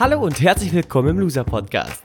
Hallo und herzlich willkommen im Loser Podcast.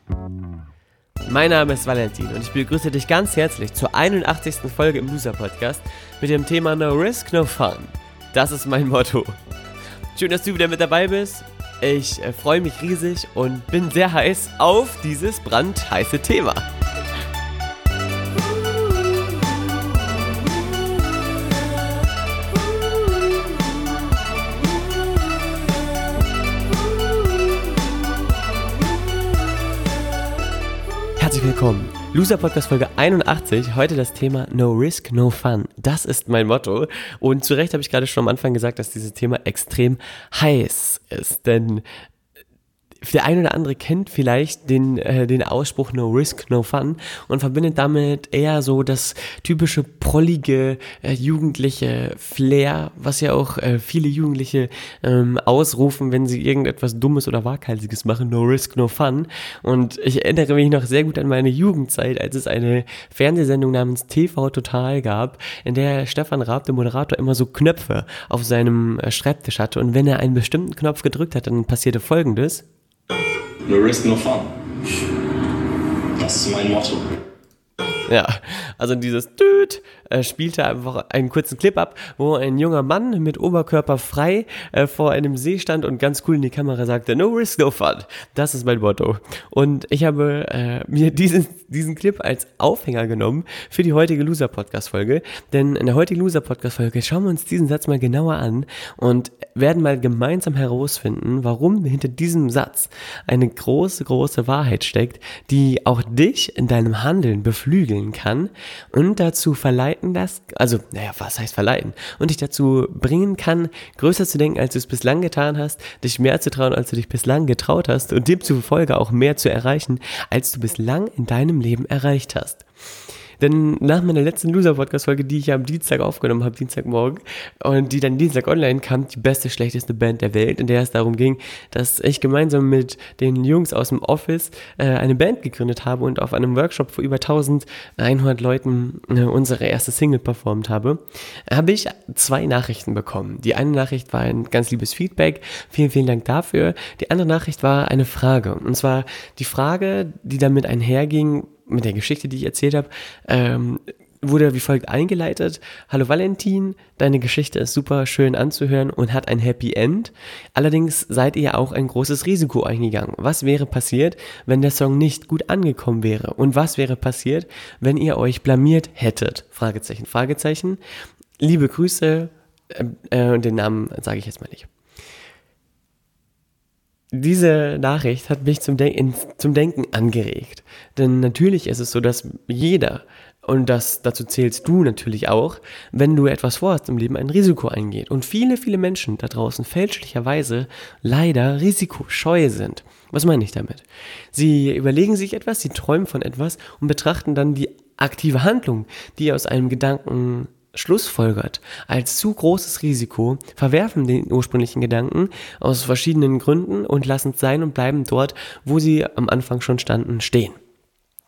Mein Name ist Valentin und ich begrüße dich ganz herzlich zur 81. Folge im Loser Podcast mit dem Thema No Risk, No Fun. Das ist mein Motto. Schön, dass du wieder mit dabei bist. Ich äh, freue mich riesig und bin sehr heiß auf dieses brandheiße Thema. Herzlich willkommen. Loser Podcast Folge 81. Heute das Thema No Risk, No Fun. Das ist mein Motto. Und zu Recht habe ich gerade schon am Anfang gesagt, dass dieses Thema extrem heiß ist. Denn der eine oder andere kennt vielleicht den, äh, den Ausspruch No Risk, No Fun und verbindet damit eher so das typische prollige äh, jugendliche Flair, was ja auch äh, viele Jugendliche ähm, ausrufen, wenn sie irgendetwas Dummes oder Waghalsiges machen. No Risk, No Fun. Und ich erinnere mich noch sehr gut an meine Jugendzeit, als es eine Fernsehsendung namens TV Total gab, in der Stefan Raab, der Moderator, immer so Knöpfe auf seinem äh, Schreibtisch hatte. Und wenn er einen bestimmten Knopf gedrückt hat, dann passierte Folgendes. No risk, no fun. Das ist mein Motto. Ja, also dieses Düt äh, spielte einfach einen kurzen Clip ab, wo ein junger Mann mit Oberkörper frei äh, vor einem See stand und ganz cool in die Kamera sagte, no risk, no fun. Das ist mein Motto. Und ich habe äh, mir diesen, diesen Clip als Aufhänger genommen für die heutige Loser-Podcast-Folge. Denn in der heutigen Loser-Podcast-Folge schauen wir uns diesen Satz mal genauer an und werden mal gemeinsam herausfinden, warum hinter diesem Satz eine große, große Wahrheit steckt, die auch dich in deinem Handeln beflügeln kann und dazu verleiten das, also, naja, was heißt verleiten? Und dich dazu bringen kann, größer zu denken, als du es bislang getan hast, dich mehr zu trauen, als du dich bislang getraut hast und demzufolge auch mehr zu erreichen, als du bislang in deinem Leben erreicht hast. Denn nach meiner letzten Loser-Podcast-Folge, die ich am Dienstag aufgenommen habe, Dienstagmorgen, und die dann Dienstag online kam, die beste, schlechteste Band der Welt, in der es darum ging, dass ich gemeinsam mit den Jungs aus dem Office äh, eine Band gegründet habe und auf einem Workshop vor über 1100 Leuten äh, unsere erste Single performt habe, habe ich zwei Nachrichten bekommen. Die eine Nachricht war ein ganz liebes Feedback. Vielen, vielen Dank dafür. Die andere Nachricht war eine Frage. Und zwar die Frage, die damit einherging, mit der Geschichte, die ich erzählt habe, ähm, wurde wie folgt eingeleitet. Hallo Valentin, deine Geschichte ist super schön anzuhören und hat ein Happy End. Allerdings seid ihr auch ein großes Risiko eingegangen. Was wäre passiert, wenn der Song nicht gut angekommen wäre? Und was wäre passiert, wenn ihr euch blamiert hättet? Fragezeichen, Fragezeichen. Liebe Grüße, äh, äh, den Namen sage ich jetzt mal nicht diese Nachricht hat mich zum, Den zum Denken angeregt. Denn natürlich ist es so, dass jeder, und das, dazu zählst du natürlich auch, wenn du etwas vorhast im Leben, ein Risiko eingeht. Und viele, viele Menschen da draußen fälschlicherweise leider risikoscheu sind. Was meine ich damit? Sie überlegen sich etwas, sie träumen von etwas und betrachten dann die aktive Handlung, die aus einem Gedanken schlussfolgert als zu großes Risiko, verwerfen den ursprünglichen Gedanken aus verschiedenen Gründen und lassen es sein und bleiben dort, wo sie am Anfang schon standen, stehen.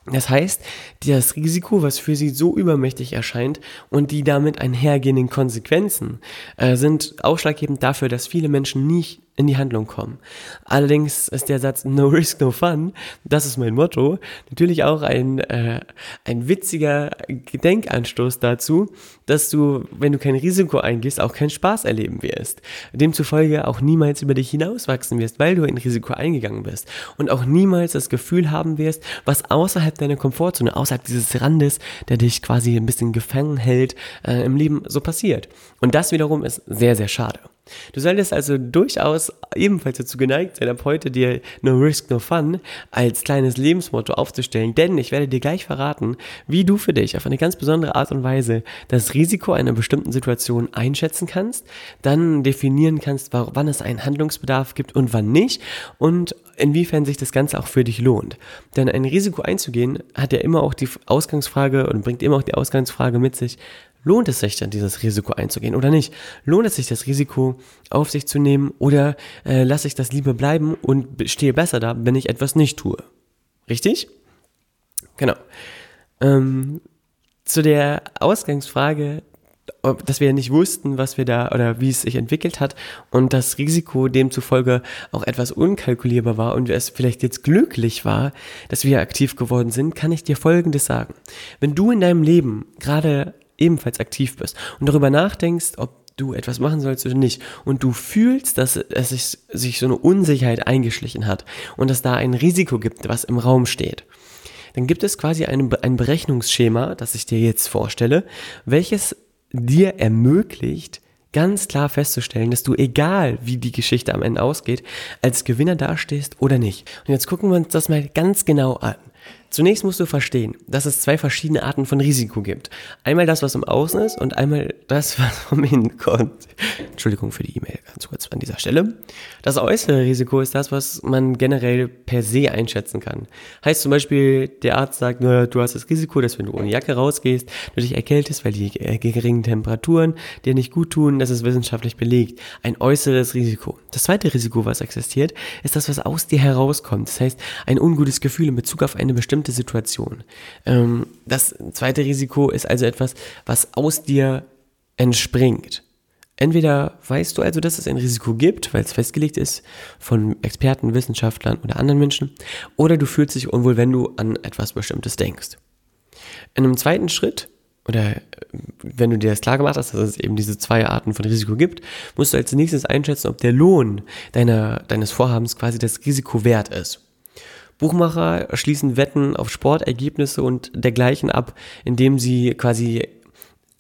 Das heißt, das Risiko, was für sie so übermächtig erscheint und die damit einhergehenden Konsequenzen äh, sind ausschlaggebend dafür, dass viele Menschen nicht in die Handlung kommen. Allerdings ist der Satz No Risk, No Fun, das ist mein Motto, natürlich auch ein, äh, ein witziger Gedenkanstoß dazu, dass du, wenn du kein Risiko eingehst, auch keinen Spaß erleben wirst. Demzufolge auch niemals über dich hinauswachsen wirst, weil du ein Risiko eingegangen bist. Und auch niemals das Gefühl haben wirst, was außerhalb deiner Komfortzone, außerhalb dieses Randes, der dich quasi ein bisschen gefangen hält, äh, im Leben so passiert. Und das wiederum ist sehr, sehr schade. Du solltest also durchaus ebenfalls dazu geneigt sein, ab heute dir No Risk, No Fun als kleines Lebensmotto aufzustellen, denn ich werde dir gleich verraten, wie du für dich auf eine ganz besondere Art und Weise das Risiko einer bestimmten Situation einschätzen kannst, dann definieren kannst, wann es einen Handlungsbedarf gibt und wann nicht und inwiefern sich das Ganze auch für dich lohnt. Denn ein Risiko einzugehen hat ja immer auch die Ausgangsfrage und bringt immer auch die Ausgangsfrage mit sich, Lohnt es sich dann, dieses Risiko einzugehen oder nicht? Lohnt es sich, das Risiko auf sich zu nehmen oder äh, lasse ich das lieber bleiben und stehe besser da, wenn ich etwas nicht tue? Richtig? Genau. Ähm, zu der Ausgangsfrage, dass wir nicht wussten, was wir da oder wie es sich entwickelt hat und das Risiko demzufolge auch etwas unkalkulierbar war und es vielleicht jetzt glücklich war, dass wir aktiv geworden sind, kann ich dir Folgendes sagen. Wenn du in deinem Leben gerade ebenfalls aktiv bist und darüber nachdenkst, ob du etwas machen sollst oder nicht und du fühlst, dass es sich, sich so eine Unsicherheit eingeschlichen hat und dass da ein Risiko gibt, was im Raum steht, dann gibt es quasi ein, ein Berechnungsschema, das ich dir jetzt vorstelle, welches dir ermöglicht, ganz klar festzustellen, dass du, egal wie die Geschichte am Ende ausgeht, als Gewinner dastehst oder nicht. Und jetzt gucken wir uns das mal ganz genau an. Zunächst musst du verstehen, dass es zwei verschiedene Arten von Risiko gibt. Einmal das, was im Außen ist und einmal das, was vom Innen kommt. Entschuldigung für die E-Mail ganz kurz an dieser Stelle. Das äußere Risiko ist das, was man generell per se einschätzen kann. Heißt zum Beispiel, der Arzt sagt, naja, du hast das Risiko, dass wenn du ohne Jacke rausgehst, du dich erkältest, weil die äh, geringen Temperaturen dir nicht gut tun, das ist wissenschaftlich belegt. Ein äußeres Risiko. Das zweite Risiko, was existiert, ist das, was aus dir herauskommt. Das heißt, ein ungutes Gefühl in Bezug auf eine bestimmte bestimmte Situation. Ähm, das zweite Risiko ist also etwas, was aus dir entspringt. Entweder weißt du also, dass es ein Risiko gibt, weil es festgelegt ist von Experten, Wissenschaftlern oder anderen Menschen, oder du fühlst dich unwohl, wenn du an etwas Bestimmtes denkst. In einem zweiten Schritt, oder äh, wenn du dir das klar gemacht hast, dass es eben diese zwei Arten von Risiko gibt, musst du als nächstes einschätzen, ob der Lohn deiner, deines Vorhabens quasi das Risiko wert ist. Buchmacher schließen Wetten auf Sportergebnisse und dergleichen ab, indem sie quasi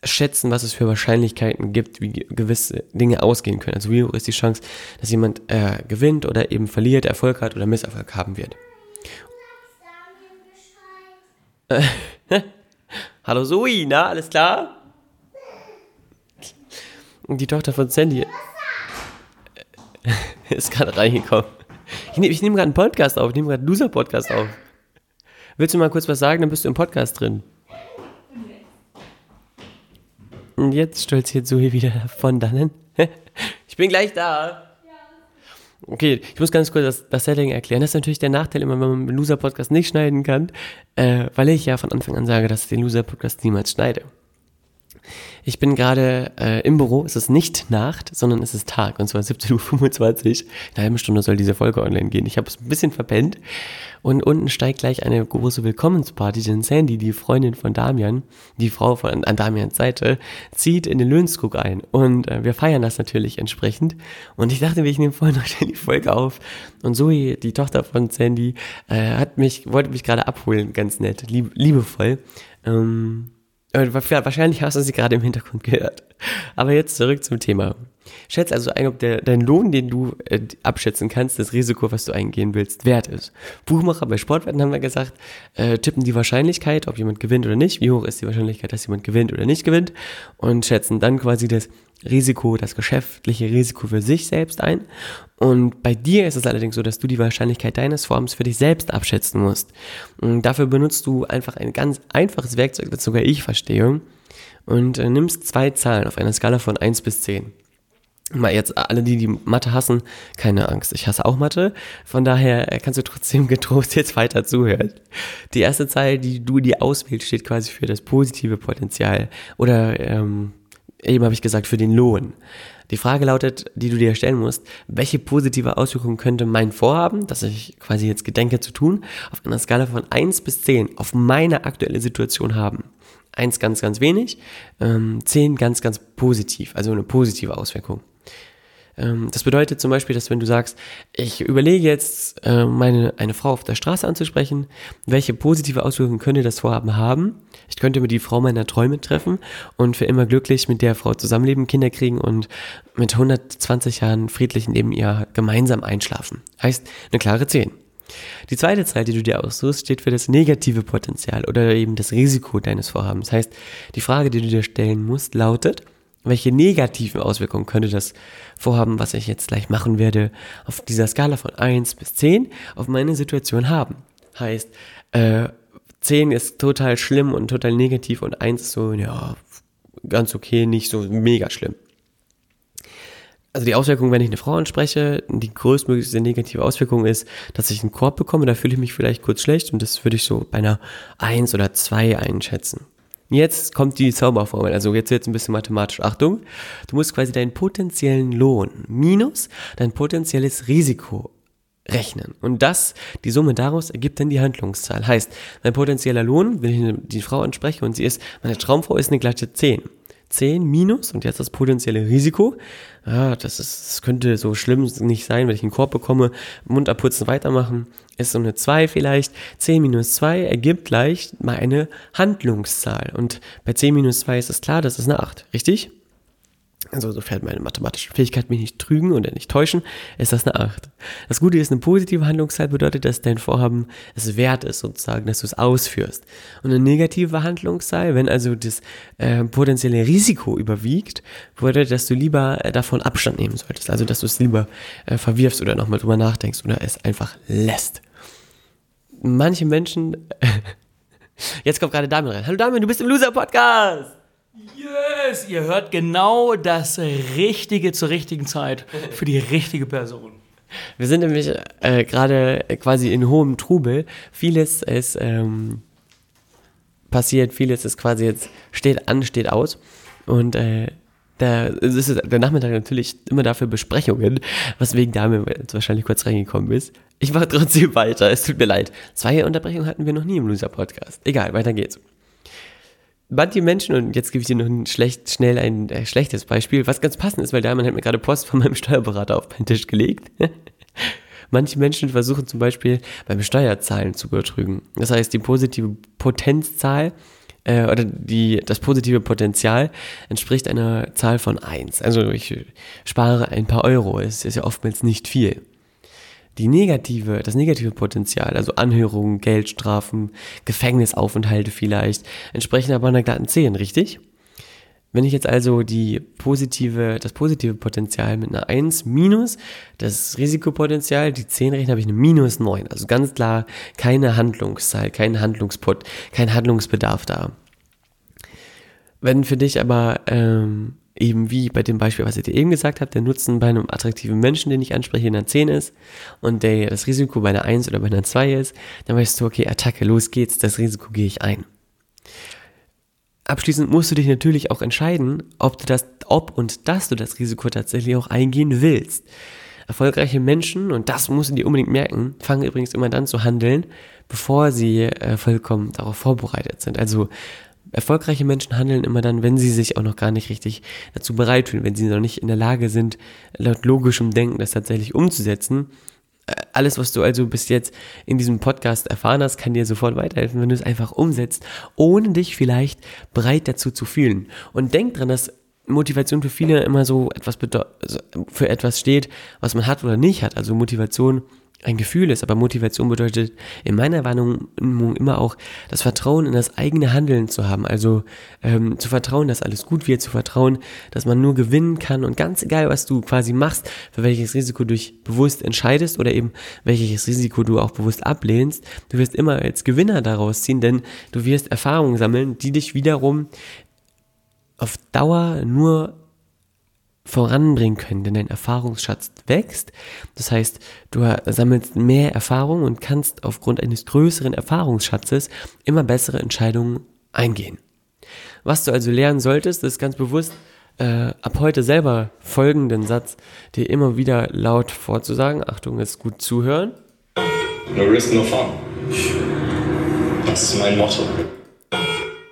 schätzen, was es für Wahrscheinlichkeiten gibt, wie gewisse Dinge ausgehen können. Also wie hoch ist die Chance, dass jemand äh, gewinnt oder eben verliert, Erfolg hat oder Misserfolg haben wird. Hallo Zoe, na, alles klar? Die Tochter von Sandy ist gerade reingekommen. Ich nehme nehm gerade einen Podcast auf, ich nehme gerade einen Loser-Podcast auf. Willst du mal kurz was sagen, dann bist du im Podcast drin. Und jetzt stolziert Zoe wieder von dannen. ich bin gleich da. Okay, ich muss ganz kurz das, das, Setting erklären. Das ist natürlich der Nachteil immer, wenn man einen Loser-Podcast nicht schneiden kann, äh, weil ich ja von Anfang an sage, dass ich den Loser-Podcast niemals schneide. Ich bin gerade äh, im Büro, es ist nicht Nacht, sondern es ist Tag, und zwar 17.25 Uhr. In einer halben Stunde soll diese Folge online gehen. Ich habe es ein bisschen verpennt. Und unten steigt gleich eine große Willkommensparty, denn Sandy, die Freundin von Damian, die Frau von an Damians Seite, zieht in den Löhnskog ein. Und äh, wir feiern das natürlich entsprechend. Und ich dachte, ich nehme vorhin noch die Folge auf. Und Zoe, die Tochter von Sandy, äh, hat mich, wollte mich gerade abholen, ganz nett, lieb, liebevoll. Ähm, äh, wahrscheinlich hast du sie gerade im Hintergrund gehört. Aber jetzt zurück zum Thema. Schätz also ein, ob der, dein Lohn, den du äh, abschätzen kannst, das Risiko, was du eingehen willst, wert ist. Buchmacher bei Sportwetten haben wir gesagt, äh, tippen die Wahrscheinlichkeit, ob jemand gewinnt oder nicht, wie hoch ist die Wahrscheinlichkeit, dass jemand gewinnt oder nicht gewinnt und schätzen dann quasi das Risiko, das geschäftliche Risiko für sich selbst ein. Und bei dir ist es allerdings so, dass du die Wahrscheinlichkeit deines Forms für dich selbst abschätzen musst. Und dafür benutzt du einfach ein ganz einfaches Werkzeug, das sogar ich verstehe, und äh, nimmst zwei Zahlen auf einer Skala von 1 bis 10. Mal jetzt alle, die die Mathe hassen, keine Angst. Ich hasse auch Mathe. Von daher äh, kannst du trotzdem getrost jetzt weiter zuhören. Die erste Zahl, die du dir auswählst, steht quasi für das positive Potenzial. Oder ähm, eben habe ich gesagt, für den Lohn. Die Frage lautet, die du dir stellen musst, welche positive Auswirkungen könnte mein Vorhaben, das ich quasi jetzt gedenke zu tun, auf einer Skala von 1 bis 10 auf meine aktuelle Situation haben? 1 ganz, ganz wenig, ähm, 10 ganz, ganz positiv, also eine positive Auswirkung. Ähm, das bedeutet zum Beispiel, dass wenn du sagst, ich überlege jetzt, äh, meine, eine Frau auf der Straße anzusprechen, welche positive Auswirkungen könnte das Vorhaben haben? Ich könnte mir die Frau meiner Träume treffen und für immer glücklich mit der Frau zusammenleben, Kinder kriegen und mit 120 Jahren friedlich neben ihr gemeinsam einschlafen. Heißt, eine klare 10. Die zweite Zahl, die du dir aussuchst, steht für das negative Potenzial oder eben das Risiko deines Vorhabens. Heißt, die Frage, die du dir stellen musst, lautet, welche negativen Auswirkungen könnte das Vorhaben, was ich jetzt gleich machen werde, auf dieser Skala von 1 bis 10 auf meine Situation haben? Heißt, äh, 10 ist total schlimm und total negativ und 1 ist so, ja, ganz okay, nicht so mega schlimm. Also die Auswirkung, wenn ich eine Frau anspreche, die größtmögliche negative Auswirkung ist, dass ich einen Korb bekomme, da fühle ich mich vielleicht kurz schlecht und das würde ich so bei einer 1 oder 2 einschätzen. Jetzt kommt die Zauberformel, also jetzt wird es ein bisschen mathematisch. Achtung, du musst quasi deinen potenziellen Lohn minus dein potenzielles Risiko rechnen. Und das, die Summe daraus ergibt dann die Handlungszahl. Heißt, mein potenzieller Lohn, wenn ich die Frau anspreche und sie ist, meine Traumfrau ist eine glatte 10. 10 minus und jetzt das potenzielle Risiko. Ja, das, ist, das könnte so schlimm nicht sein, wenn ich einen Korb bekomme, Mund abputzen, weitermachen. Ist so eine 2 vielleicht. 10 minus 2 ergibt gleich mal eine Handlungszahl. Und bei 10 minus 2 ist es klar, das ist eine 8. Richtig? Also sofern meine mathematische Fähigkeit mich nicht trügen oder nicht täuschen, ist das eine 8. Das Gute ist, eine positive Handlungszeit bedeutet, dass dein Vorhaben es wert ist, sozusagen, dass du es ausführst. Und eine negative Handlungszeit, wenn also das äh, potenzielle Risiko überwiegt, bedeutet, dass du lieber äh, davon Abstand nehmen solltest. Also, dass du es lieber äh, verwirfst oder nochmal drüber nachdenkst oder es einfach lässt. Manche Menschen, jetzt kommt gerade Damian rein. Hallo Damian, du bist im Loser-Podcast! Yes, ihr hört genau das Richtige zur richtigen Zeit für die richtige Person. Wir sind nämlich äh, gerade quasi in hohem Trubel. Vieles ist ähm, passiert, vieles ist quasi jetzt steht an, steht aus. Und äh, der, ist der Nachmittag natürlich immer dafür Besprechungen, weswegen Dame jetzt wahrscheinlich kurz reingekommen ist. Ich mache trotzdem weiter, es tut mir leid. Zwei Unterbrechungen hatten wir noch nie im Loser-Podcast. Egal, weiter geht's manche Menschen, und jetzt gebe ich dir noch ein schlecht, schnell ein äh, schlechtes Beispiel, was ganz passend ist, weil der Mann hat mir gerade Post von meinem Steuerberater auf meinen Tisch gelegt. manche Menschen versuchen zum Beispiel beim Steuerzahlen zu betrügen. Das heißt, die positive Potenzzahl äh, oder die, das positive Potenzial entspricht einer Zahl von 1. Also ich spare ein paar Euro, es ist ja oftmals nicht viel die negative, das negative Potenzial, also Anhörungen, Geldstrafen, Gefängnisaufenthalte vielleicht, entsprechen aber einer glatten 10, richtig? Wenn ich jetzt also die positive, das positive Potenzial mit einer 1 minus das Risikopotenzial, die 10 rechne, habe ich eine minus 9. Also ganz klar keine Handlungszahl, kein Handlungspot, kein Handlungsbedarf da. Wenn für dich aber ähm, eben wie bei dem Beispiel, was ich dir eben gesagt habe, der Nutzen bei einem attraktiven Menschen, den ich anspreche, in einer 10 ist und der, das Risiko bei einer 1 oder bei einer 2 ist, dann weißt du, okay, Attacke, los geht's, das Risiko gehe ich ein. Abschließend musst du dich natürlich auch entscheiden, ob du das, ob und dass du das Risiko tatsächlich auch eingehen willst. Erfolgreiche Menschen, und das musst du dir unbedingt merken, fangen übrigens immer dann zu handeln, bevor sie äh, vollkommen darauf vorbereitet sind. Also Erfolgreiche Menschen handeln immer dann, wenn sie sich auch noch gar nicht richtig dazu bereit fühlen, wenn sie noch nicht in der Lage sind, laut logischem Denken das tatsächlich umzusetzen. Äh, alles, was du also bis jetzt in diesem Podcast erfahren hast, kann dir sofort weiterhelfen, wenn du es einfach umsetzt, ohne dich vielleicht bereit dazu zu fühlen. Und denk dran, dass Motivation für viele immer so etwas für etwas steht, was man hat oder nicht hat. Also Motivation ein Gefühl ist, aber Motivation bedeutet in meiner Warnung immer auch das Vertrauen in das eigene Handeln zu haben. Also ähm, zu vertrauen, dass alles gut wird, zu vertrauen, dass man nur gewinnen kann und ganz egal, was du quasi machst, für welches Risiko du dich bewusst entscheidest oder eben welches Risiko du auch bewusst ablehnst, du wirst immer als Gewinner daraus ziehen, denn du wirst Erfahrungen sammeln, die dich wiederum auf Dauer nur voranbringen können, denn dein Erfahrungsschatz wächst. Das heißt, du sammelst mehr Erfahrung und kannst aufgrund eines größeren Erfahrungsschatzes immer bessere Entscheidungen eingehen. Was du also lernen solltest, ist ganz bewusst äh, ab heute selber folgenden Satz dir immer wieder laut vorzusagen. Achtung, jetzt gut zuhören. No risk, no fun. Das ist mein Motto.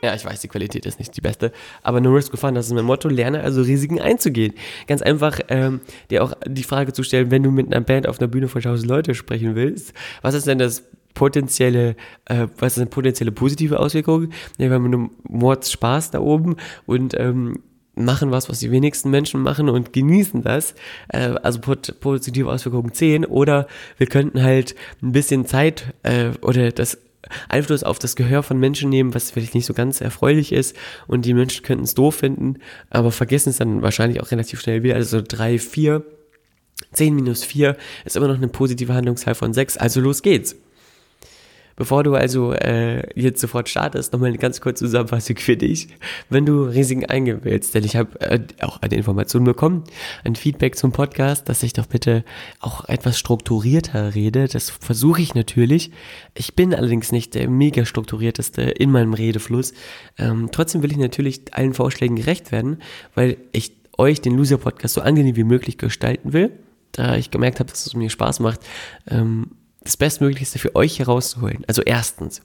Ja, ich weiß, die Qualität ist nicht die beste, aber no risk, fun, das ist mein Motto, lerne also Risiken einzugehen. Ganz einfach ähm, dir auch die Frage zu stellen, wenn du mit einer Band auf einer Bühne vor 1000 Leute sprechen willst, was ist denn das potenzielle, äh, was ist eine potenzielle positive Auswirkung? Ja, wir haben nur Mords Spaß da oben und ähm, machen was, was die wenigsten Menschen machen und genießen das. Äh, also positive Auswirkungen 10. Oder wir könnten halt ein bisschen Zeit äh, oder das Einfluss auf das Gehör von Menschen nehmen, was vielleicht nicht so ganz erfreulich ist und die Menschen könnten es doof finden, aber vergessen es dann wahrscheinlich auch relativ schnell wieder. Also so 3, 4, 10 minus 4 ist immer noch eine positive Handlungszahl von 6, also los geht's. Bevor du also äh, jetzt sofort startest, nochmal eine ganz kurze Zusammenfassung für dich. Wenn du Risiken eingehen willst, denn ich habe äh, auch eine Information bekommen, ein Feedback zum Podcast, dass ich doch bitte auch etwas strukturierter rede. Das versuche ich natürlich. Ich bin allerdings nicht der mega strukturierteste in meinem Redefluss. Ähm, trotzdem will ich natürlich allen Vorschlägen gerecht werden, weil ich euch den Loser-Podcast so angenehm wie möglich gestalten will da ich gemerkt habe, dass es mir Spaß macht, ähm, das Bestmöglichste für euch herauszuholen. Also erstens,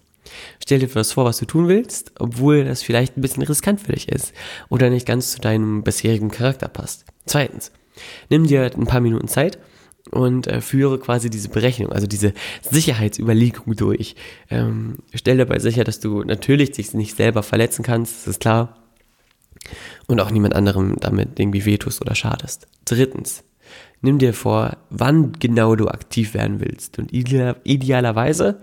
stell dir was vor, was du tun willst, obwohl das vielleicht ein bisschen riskant für dich ist oder nicht ganz zu deinem bisherigen Charakter passt. Zweitens, nimm dir ein paar Minuten Zeit und äh, führe quasi diese Berechnung, also diese Sicherheitsüberlegung durch. Ähm, stell dabei sicher, dass du natürlich dich nicht selber verletzen kannst, das ist klar. Und auch niemand anderem damit irgendwie wehtust oder schadest. Drittens, nimm dir vor, wann genau du aktiv werden willst. Und idealerweise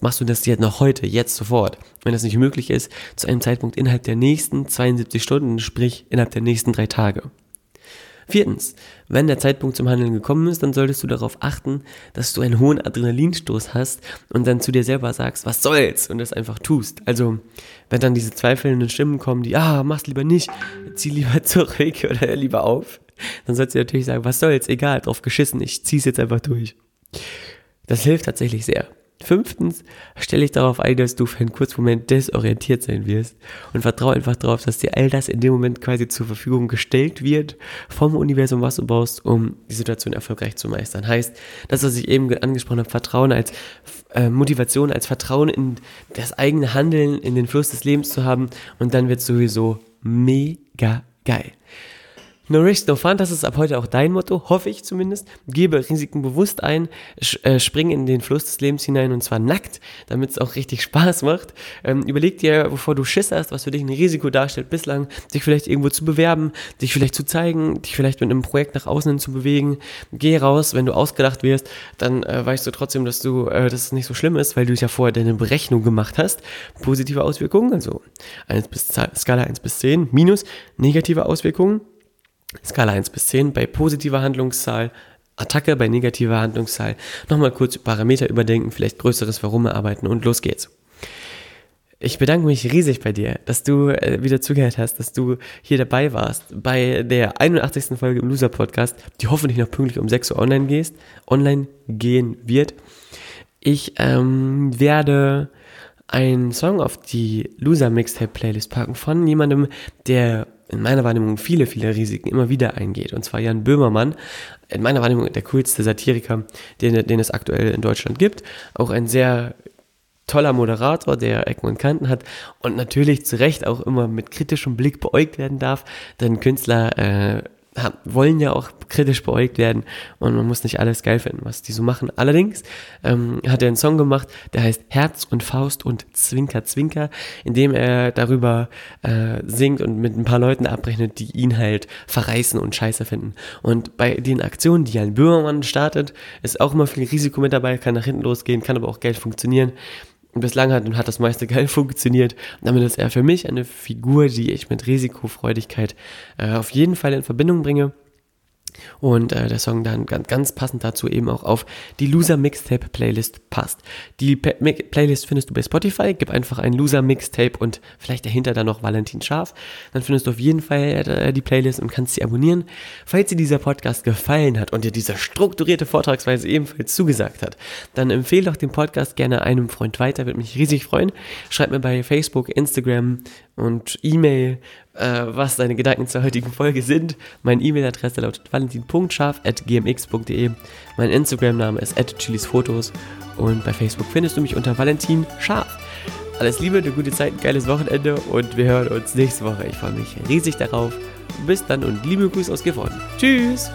machst du das jetzt noch heute, jetzt sofort. Wenn das nicht möglich ist, zu einem Zeitpunkt innerhalb der nächsten 72 Stunden, sprich innerhalb der nächsten drei Tage. Viertens, wenn der Zeitpunkt zum Handeln gekommen ist, dann solltest du darauf achten, dass du einen hohen Adrenalinstoß hast und dann zu dir selber sagst, was soll's und das einfach tust. Also, wenn dann diese zweifelnden Stimmen kommen, die, ah, mach's lieber nicht, zieh lieber zurück oder lieber auf, dann sollst du natürlich sagen, was soll's, egal, drauf geschissen, ich zieh's jetzt einfach durch. Das hilft tatsächlich sehr. Fünftens, stelle ich darauf ein, dass du für einen kurzen Moment desorientiert sein wirst und vertraue einfach darauf, dass dir all das in dem Moment quasi zur Verfügung gestellt wird vom Universum, was du brauchst, um die Situation erfolgreich zu meistern. Heißt, das, was ich eben angesprochen habe, Vertrauen als äh, Motivation, als Vertrauen in das eigene Handeln, in den Fluss des Lebens zu haben und dann wird es sowieso mega geil. No risk, no fun, das ist ab heute auch dein Motto, hoffe ich zumindest. Gebe Risiken bewusst ein, äh, spring in den Fluss des Lebens hinein und zwar nackt, damit es auch richtig Spaß macht. Ähm, überleg dir, bevor du Schiss hast, was für dich ein Risiko darstellt bislang, dich vielleicht irgendwo zu bewerben, dich vielleicht zu zeigen, dich vielleicht mit einem Projekt nach außen hin zu bewegen. Geh raus, wenn du ausgedacht wirst, dann äh, weißt du trotzdem, dass du, äh, dass es nicht so schlimm ist, weil du ja vorher deine Berechnung gemacht hast. Positive Auswirkungen, also 1 bis, Skala 1 bis 10, minus negative Auswirkungen Skala 1 bis 10 bei positiver Handlungszahl, Attacke bei negativer Handlungszahl, nochmal kurz Parameter überdenken, vielleicht größeres Warum erarbeiten und los geht's. Ich bedanke mich riesig bei dir, dass du äh, wieder zugehört hast, dass du hier dabei warst bei der 81. Folge im Loser Podcast, die hoffentlich noch pünktlich um 6 Uhr online gehst, online gehen wird. Ich ähm, werde einen Song auf die Loser Mixtape Playlist packen von jemandem, der in meiner Wahrnehmung viele, viele Risiken immer wieder eingeht. Und zwar Jan Böhmermann, in meiner Wahrnehmung der coolste Satiriker, den, den es aktuell in Deutschland gibt. Auch ein sehr toller Moderator, der Ecken und Kanten hat und natürlich zu Recht auch immer mit kritischem Blick beäugt werden darf, denn Künstler äh, wollen ja auch kritisch beäugt werden und man muss nicht alles geil finden, was die so machen. Allerdings ähm, hat er einen Song gemacht, der heißt Herz und Faust und Zwinker Zwinker, in dem er darüber äh, singt und mit ein paar Leuten abrechnet, die ihn halt verreißen und scheiße finden. Und bei den Aktionen, die ein Böhmermann startet, ist auch immer viel Risiko mit dabei, kann nach hinten losgehen, kann aber auch Geld funktionieren bislang hat hat das meiste geil funktioniert. damit ist er für mich eine Figur, die ich mit Risikofreudigkeit äh, auf jeden Fall in Verbindung bringe. Und äh, der Song dann ganz, ganz passend dazu eben auch auf die Loser Mixtape Playlist passt. Die P Playlist findest du bei Spotify. Gib einfach ein Loser Mixtape und vielleicht dahinter dann noch Valentin Scharf. Dann findest du auf jeden Fall äh, die Playlist und kannst sie abonnieren. Falls dir dieser Podcast gefallen hat und dir diese strukturierte Vortragsweise ebenfalls zugesagt hat, dann empfehle doch den Podcast gerne einem Freund weiter. Würde mich riesig freuen. Schreib mir bei Facebook, Instagram und E-Mail äh, was deine Gedanken zur heutigen Folge sind. Meine E-Mail-Adresse lautet valentin.scharf.gmx.de. Mein Instagram-Name ist chilisfotos und bei Facebook findest du mich unter Valentin Scharf. alles Liebe, eine gute Zeit, ein geiles Wochenende und wir hören uns nächste Woche. Ich freue mich riesig darauf. Bis dann und liebe Grüße aus Gifhorn. Tschüss!